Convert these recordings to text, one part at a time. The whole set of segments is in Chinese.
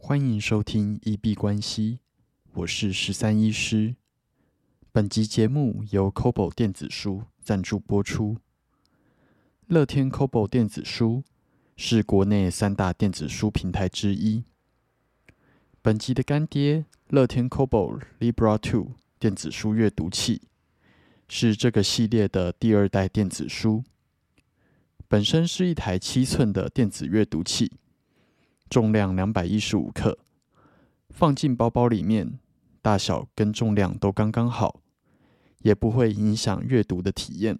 欢迎收听一币关系，我是十三医师。本集节目由 Kobo 电子书赞助播出。乐天 Kobo 电子书是国内三大电子书平台之一。本集的干爹乐天 Kobo Libra Two 电子书阅读器是这个系列的第二代电子书。本身是一台七寸的电子阅读器。重量两百一十五克，放进包包里面，大小跟重量都刚刚好，也不会影响阅读的体验。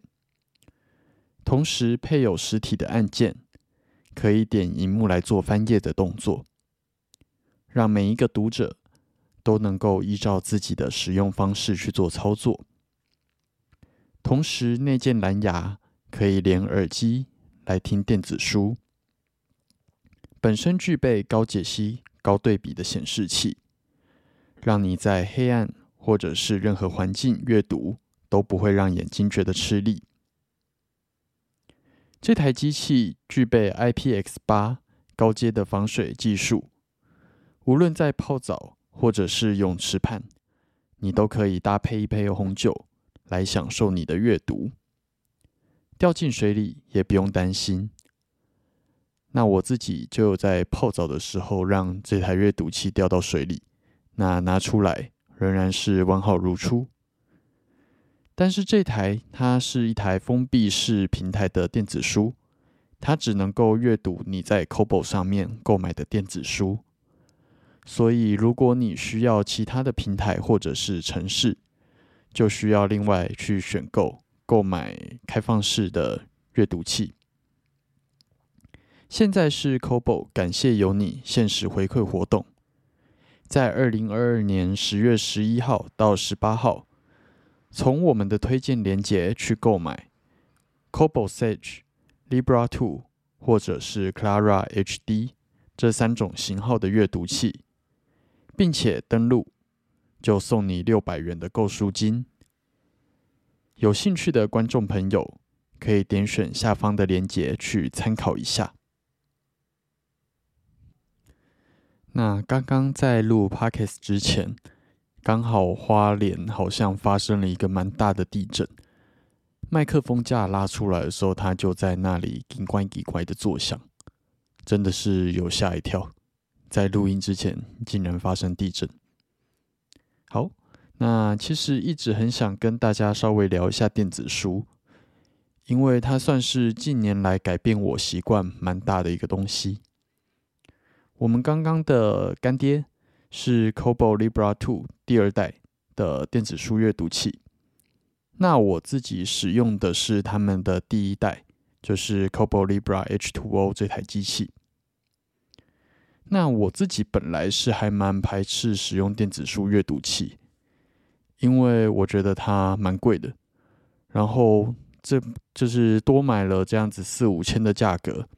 同时配有实体的按键，可以点荧幕来做翻页的动作，让每一个读者都能够依照自己的使用方式去做操作。同时内建蓝牙，可以连耳机来听电子书。本身具备高解析、高对比的显示器，让你在黑暗或者是任何环境阅读都不会让眼睛觉得吃力。这台机器具备 IPX 八高阶的防水技术，无论在泡澡或者是泳池畔，你都可以搭配一杯红酒来享受你的阅读。掉进水里也不用担心。那我自己就在泡澡的时候让这台阅读器掉到水里，那拿出来仍然是完好如初。但是这台它是一台封闭式平台的电子书，它只能够阅读你在 Kobo 上面购买的电子书。所以如果你需要其他的平台或者是城市，就需要另外去选购购买开放式的阅读器。现在是 Kobo 感谢有你限时回馈活动，在二零二二年十月十一号到十八号，从我们的推荐链接去购买 Kobo Sage、Libra Two 或者是 Clara HD 这三种型号的阅读器，并且登录，就送你六百元的购书金。有兴趣的观众朋友可以点选下方的链接去参考一下。那刚刚在录 podcast 之前，刚好花莲好像发生了一个蛮大的地震，麦克风架拉出来的时候，它就在那里“叽怪叽怪”的作响，真的是有吓一跳。在录音之前，竟然发生地震。好，那其实一直很想跟大家稍微聊一下电子书，因为它算是近年来改变我习惯蛮大的一个东西。我们刚刚的干爹是 Kobo Libra Two 第二代的电子书阅读器。那我自己使用的是他们的第一代，就是 Kobo Libra H2O 这台机器。那我自己本来是还蛮排斥使用电子书阅读器，因为我觉得它蛮贵的。然后这就是多买了这样子四五千的价格，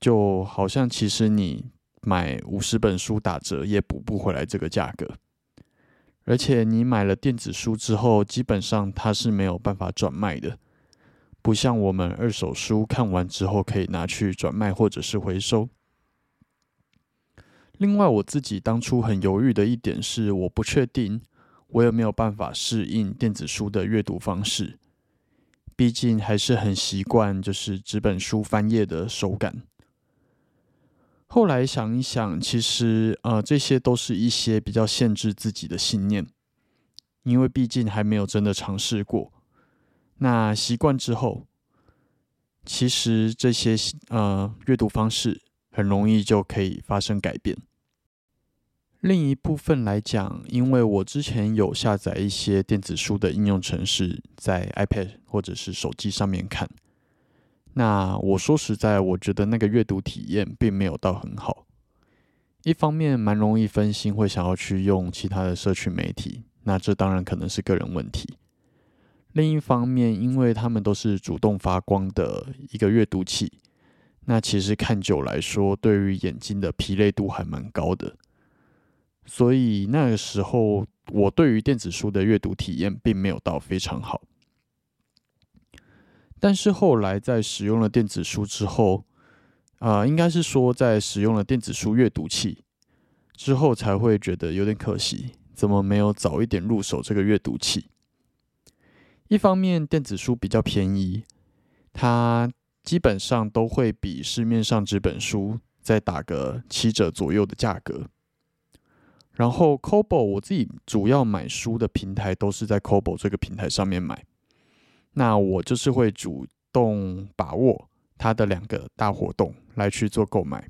就好像其实你。买五十本书打折也补不回来这个价格，而且你买了电子书之后，基本上它是没有办法转卖的，不像我们二手书看完之后可以拿去转卖或者是回收。另外，我自己当初很犹豫的一点是，我不确定我有没有办法适应电子书的阅读方式，毕竟还是很习惯就是纸本书翻页的手感。后来想一想，其实呃，这些都是一些比较限制自己的信念，因为毕竟还没有真的尝试过。那习惯之后，其实这些呃阅读方式很容易就可以发生改变。另一部分来讲，因为我之前有下载一些电子书的应用程式，在 iPad 或者是手机上面看。那我说实在，我觉得那个阅读体验并没有到很好。一方面蛮容易分心，会想要去用其他的社群媒体，那这当然可能是个人问题。另一方面，因为他们都是主动发光的一个阅读器，那其实看久来说，对于眼睛的疲累度还蛮高的。所以那个时候，我对于电子书的阅读体验并没有到非常好。但是后来在使用了电子书之后，啊，应该是说在使用了电子书阅读器之后才会觉得有点可惜，怎么没有早一点入手这个阅读器？一方面电子书比较便宜，它基本上都会比市面上纸本书再打个七折左右的价格。然后 Kobo 我自己主要买书的平台都是在 Kobo 这个平台上面买，那我就是会主动把握它的两个大活动来去做购买。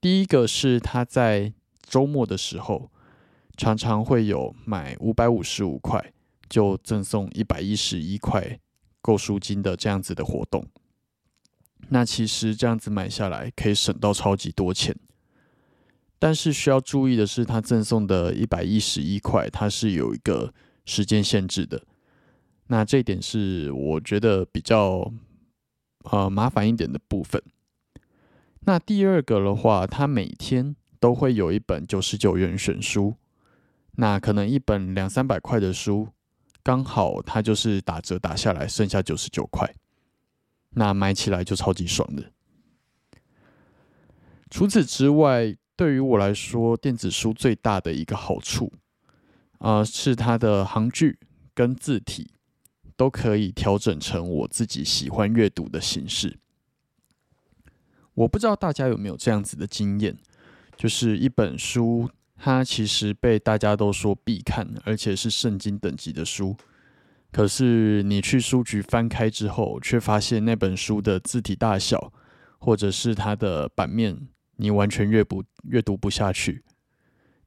第一个是它在周末的时候常常会有买五百五十五块就赠送一百一十一块购书金的这样子的活动，那其实这样子买下来可以省到超级多钱。但是需要注意的是，它赠送的一百一十一块，它是有一个时间限制的。那这一点是我觉得比较呃麻烦一点的部分。那第二个的话，它每天都会有一本九十九元选书，那可能一本两三百块的书，刚好它就是打折打下来剩下九十九块，那买起来就超级爽的。除此之外，对于我来说，电子书最大的一个好处，啊，是它的行距跟字体都可以调整成我自己喜欢阅读的形式。我不知道大家有没有这样子的经验，就是一本书，它其实被大家都说必看，而且是圣经等级的书，可是你去书局翻开之后，却发现那本书的字体大小，或者是它的版面。你完全阅不阅读不下去，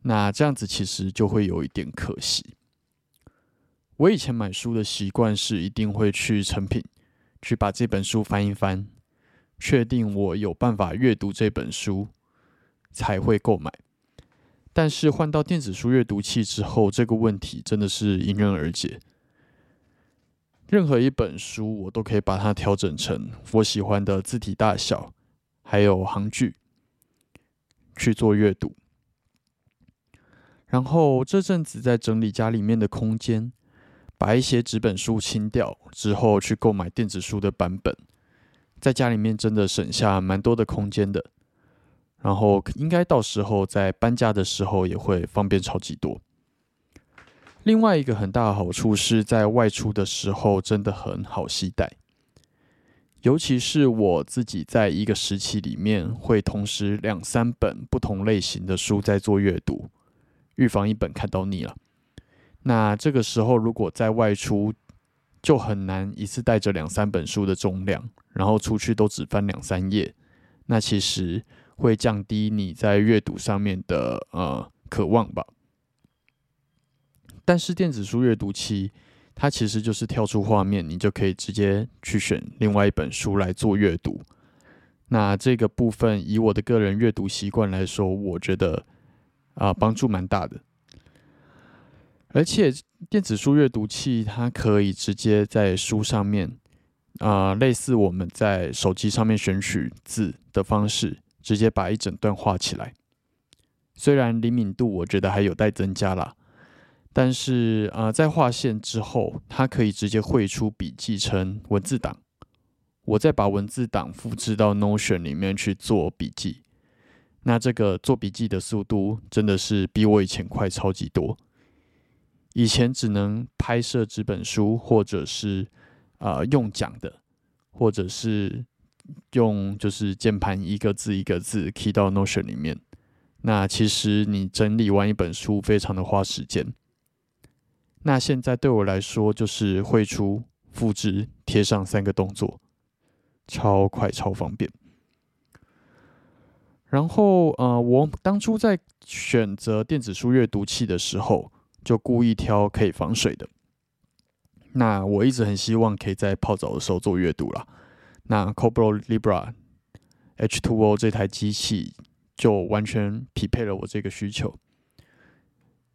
那这样子其实就会有一点可惜。我以前买书的习惯是一定会去成品去把这本书翻一翻，确定我有办法阅读这本书才会购买。但是换到电子书阅读器之后，这个问题真的是迎刃而解。任何一本书我都可以把它调整成我喜欢的字体大小，还有行距。去做阅读，然后这阵子在整理家里面的空间，把一些纸本书清掉之后，去购买电子书的版本，在家里面真的省下蛮多的空间的。然后应该到时候在搬家的时候也会方便超级多。另外一个很大的好处是在外出的时候真的很好携带。尤其是我自己在一个时期里面，会同时两三本不同类型的书在做阅读，预防一本看到腻了。那这个时候如果在外出，就很难一次带着两三本书的重量，然后出去都只翻两三页，那其实会降低你在阅读上面的呃渴望吧。但是电子书阅读器。它其实就是跳出画面，你就可以直接去选另外一本书来做阅读。那这个部分以我的个人阅读习惯来说，我觉得啊帮助蛮大的。而且电子书阅读器它可以直接在书上面啊，类似我们在手机上面选取字的方式，直接把一整段画起来。虽然灵敏度我觉得还有待增加啦。但是啊，在划线之后，它可以直接绘出笔记成文字档，我再把文字档复制到 Notion 里面去做笔记。那这个做笔记的速度真的是比我以前快超级多。以前只能拍摄纸本书，或者是啊用讲的，或者是用就是键盘一个字一个字 key 到 Notion 里面。那其实你整理完一本书，非常的花时间。那现在对我来说，就是绘出、复制、贴上三个动作，超快、超方便。然后，呃，我当初在选择电子书阅读器的时候，就故意挑可以防水的。那我一直很希望可以在泡澡的时候做阅读啦。那 Cobro Libra H2O 这台机器就完全匹配了我这个需求。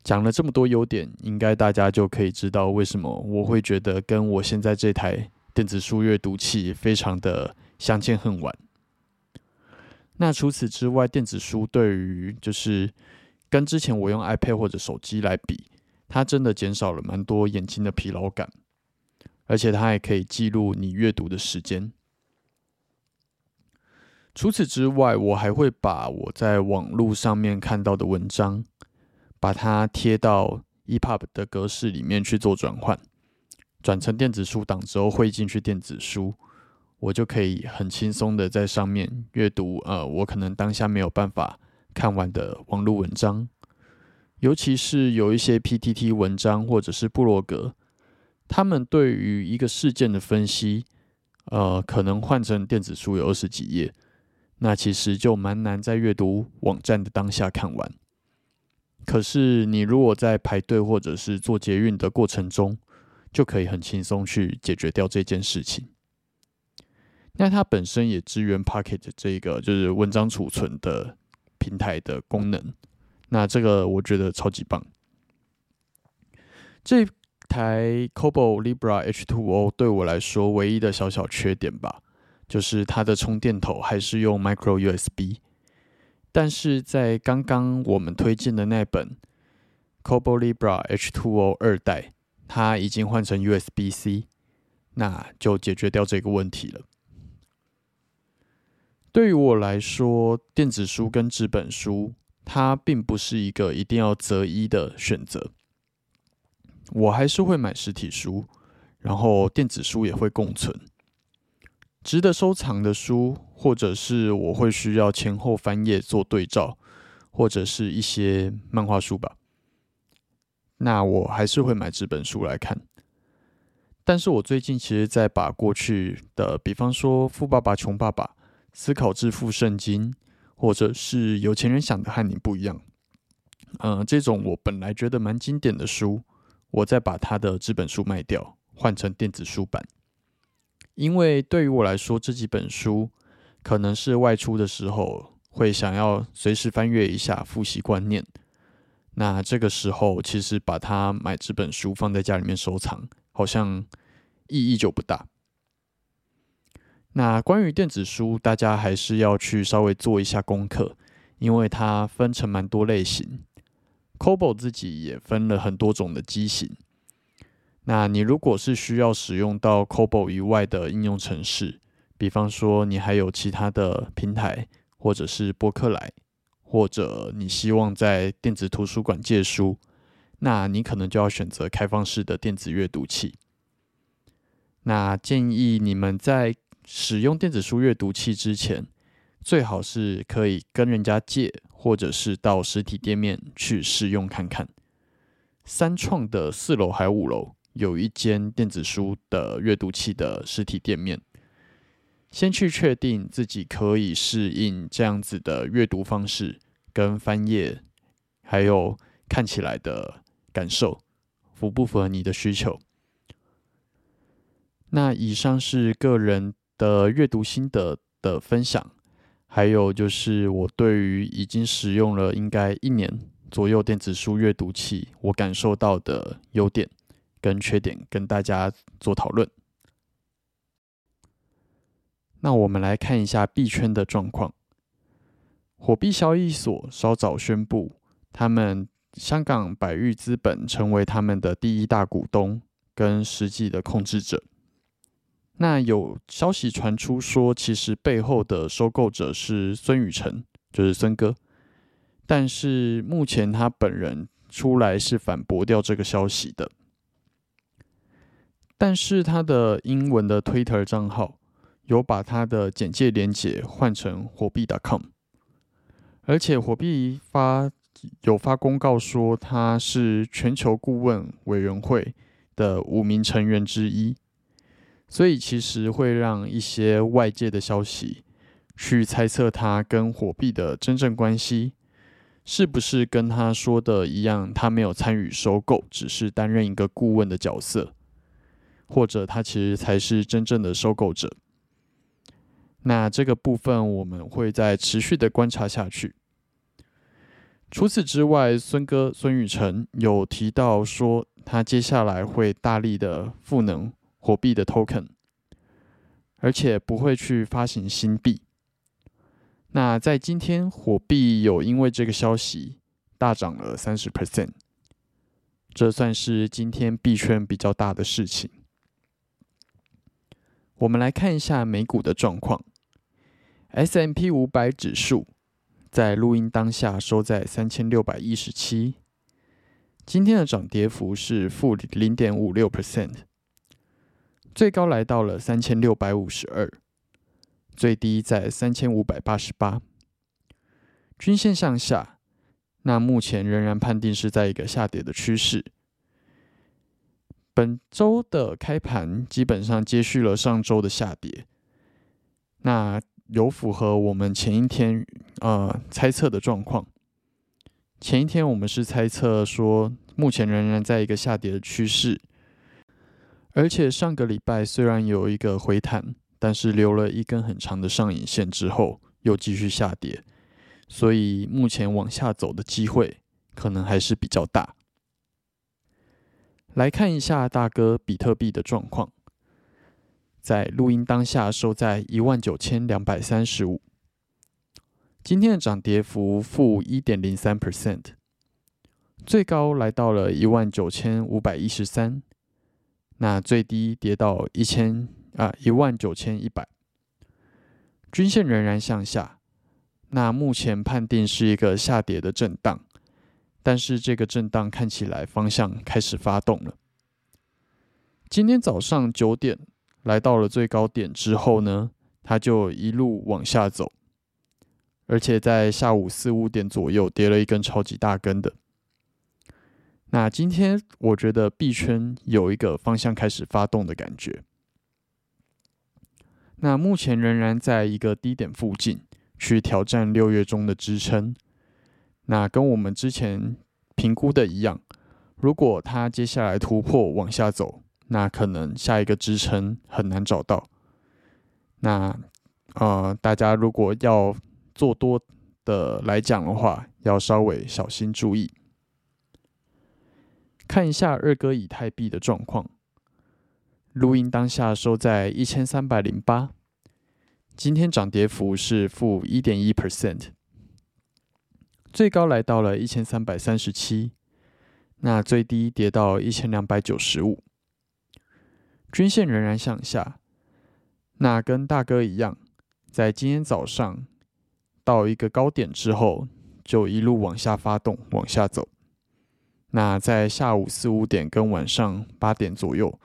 讲了这么多优点，应该大家就可以知道为什么我会觉得跟我现在这台电子书阅读器非常的相见恨晚。那除此之外，电子书对于就是跟之前我用 iPad 或者手机来比，它真的减少了蛮多眼睛的疲劳感，而且它还可以记录你阅读的时间。除此之外，我还会把我在网络上面看到的文章，把它贴到 EPUB 的格式里面去做转换，转成电子书档之后汇进去电子书，我就可以很轻松的在上面阅读。呃，我可能当下没有办法看完的网络文章，尤其是有一些 PTT 文章或者是部落格，他们对于一个事件的分析，呃，可能换成电子书有二十几页。那其实就蛮难在阅读网站的当下看完。可是你如果在排队或者是做捷运的过程中，就可以很轻松去解决掉这件事情。那它本身也支援 Pocket 这个就是文章储存的平台的功能。那这个我觉得超级棒。这台 Kobo Libra H2O O 对我来说唯一的小小缺点吧。就是它的充电头还是用 Micro USB，但是在刚刚我们推荐的那本 Kobo Libra H2O 二代，它已经换成 USB C，那就解决掉这个问题了。对于我来说，电子书跟纸本书，它并不是一个一定要择一的选择，我还是会买实体书，然后电子书也会共存。值得收藏的书，或者是我会需要前后翻页做对照，或者是一些漫画书吧。那我还是会买纸本书来看。但是我最近其实，在把过去的，比方说《富爸爸穷爸爸》《思考致富圣经》，或者是有钱人想的和你不一样，嗯，这种我本来觉得蛮经典的书，我再把它的纸本书卖掉，换成电子书版。因为对于我来说，这几本书可能是外出的时候会想要随时翻阅一下、复习观念。那这个时候，其实把它买这本书放在家里面收藏，好像意义就不大。那关于电子书，大家还是要去稍微做一下功课，因为它分成蛮多类型。Kobo 自己也分了很多种的机型。那你如果是需要使用到 Kobo 以外的应用程式，比方说你还有其他的平台，或者是博客来，或者你希望在电子图书馆借书，那你可能就要选择开放式的电子阅读器。那建议你们在使用电子书阅读器之前，最好是可以跟人家借，或者是到实体店面去试用看看。三创的四楼还有五楼。有一间电子书的阅读器的实体店面，先去确定自己可以适应这样子的阅读方式跟翻页，还有看起来的感受符不符合你的需求。那以上是个人的阅读心得的分享，还有就是我对于已经使用了应该一年左右电子书阅读器，我感受到的优点。跟缺点跟大家做讨论。那我们来看一下币圈的状况。火币交易所稍早宣布，他们香港百裕资本成为他们的第一大股东跟实际的控制者。那有消息传出说，其实背后的收购者是孙宇晨，就是孙哥。但是目前他本人出来是反驳掉这个消息的。但是他的英文的 Twitter 账号有把他的简介连接换成火币 .com，而且火币发有发公告说他是全球顾问委员会的五名成员之一，所以其实会让一些外界的消息去猜测他跟火币的真正关系是不是跟他说的一样，他没有参与收购，只是担任一个顾问的角色。或者他其实才是真正的收购者。那这个部分我们会再持续的观察下去。除此之外，孙哥孙宇晨有提到说，他接下来会大力的赋能火币的 token，而且不会去发行新币。那在今天，火币有因为这个消息大涨了三十 percent，这算是今天币圈比较大的事情。我们来看一下美股的状况。S M P 五百指数在录音当下收在三千六百一十七，今天的涨跌幅是负零点五六 percent，最高来到了三千六百五十二，最低在三千五百八十八，均线向下，那目前仍然判定是在一个下跌的趋势。本周的开盘基本上接续了上周的下跌，那有符合我们前一天呃猜测的状况。前一天我们是猜测说，目前仍然在一个下跌的趋势，而且上个礼拜虽然有一个回弹，但是留了一根很长的上影线之后又继续下跌，所以目前往下走的机会可能还是比较大。来看一下大哥比特币的状况，在录音当下收在一万九千两百三十五，今天的涨跌幅负一点零三 percent，最高来到了一万九千五百一十三，那最低跌到一千啊一万九千一百，均线仍然向下，那目前判定是一个下跌的震荡。但是这个震荡看起来方向开始发动了。今天早上九点来到了最高点之后呢，它就一路往下走，而且在下午四五点左右跌了一根超级大根的。那今天我觉得币圈有一个方向开始发动的感觉。那目前仍然在一个低点附近去挑战六月中的支撑。那跟我们之前评估的一样，如果它接下来突破往下走，那可能下一个支撑很难找到。那呃，大家如果要做多的来讲的话，要稍微小心注意。看一下二哥以太币的状况，录音当下收在一千三百零八，今天涨跌幅是负一点一 percent。最高来到了一千三百三十七，那最低跌到一千两百九十五，均线仍然向下。那跟大哥一样，在今天早上到一个高点之后，就一路往下发动，往下走。那在下午四五点跟晚上八点左右，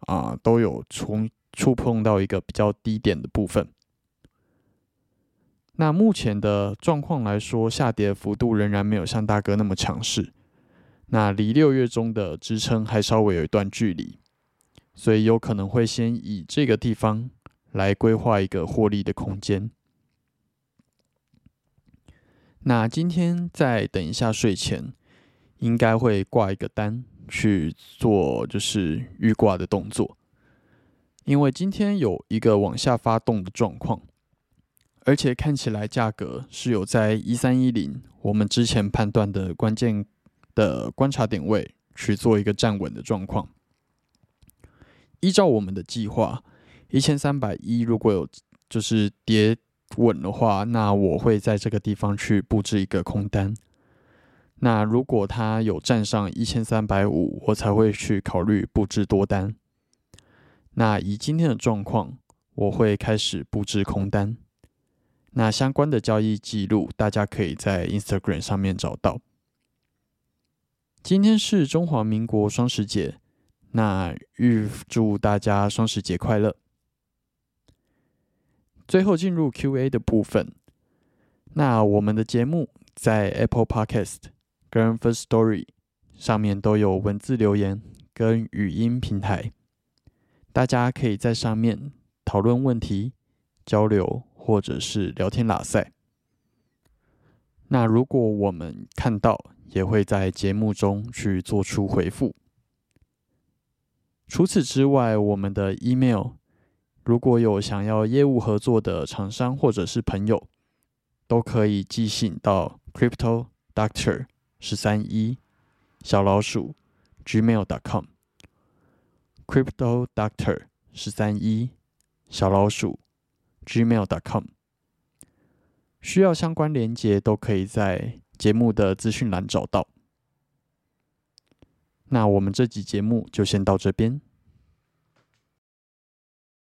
啊，都有从触碰到一个比较低点的部分。那目前的状况来说，下跌幅度仍然没有像大哥那么强势。那离六月中的支撑还稍微有一段距离，所以有可能会先以这个地方来规划一个获利的空间。那今天在等一下睡前，应该会挂一个单去做就是预挂的动作，因为今天有一个往下发动的状况。而且看起来价格是有在一三一零，我们之前判断的关键的观察点位去做一个站稳的状况。依照我们的计划，一千三百一如果有就是跌稳的话，那我会在这个地方去布置一个空单。那如果它有站上一千三百五，我才会去考虑布置多单。那以今天的状况，我会开始布置空单。那相关的交易记录，大家可以在 Instagram 上面找到。今天是中华民国双十节，那预祝大家双十节快乐。最后进入 Q&A 的部分，那我们的节目在 Apple Podcast 跟 First Story 上面都有文字留言跟语音平台，大家可以在上面讨论问题、交流。或者是聊天拉塞。那如果我们看到，也会在节目中去做出回复。除此之外，我们的 email，如果有想要业务合作的厂商或者是朋友，都可以寄信到 crypto doctor 十三一小老鼠 gmail.com。crypto doctor 十三一小老鼠。gmail.com 需要相关连接都可以在节目的资讯栏找到。那我们这集节目就先到这边。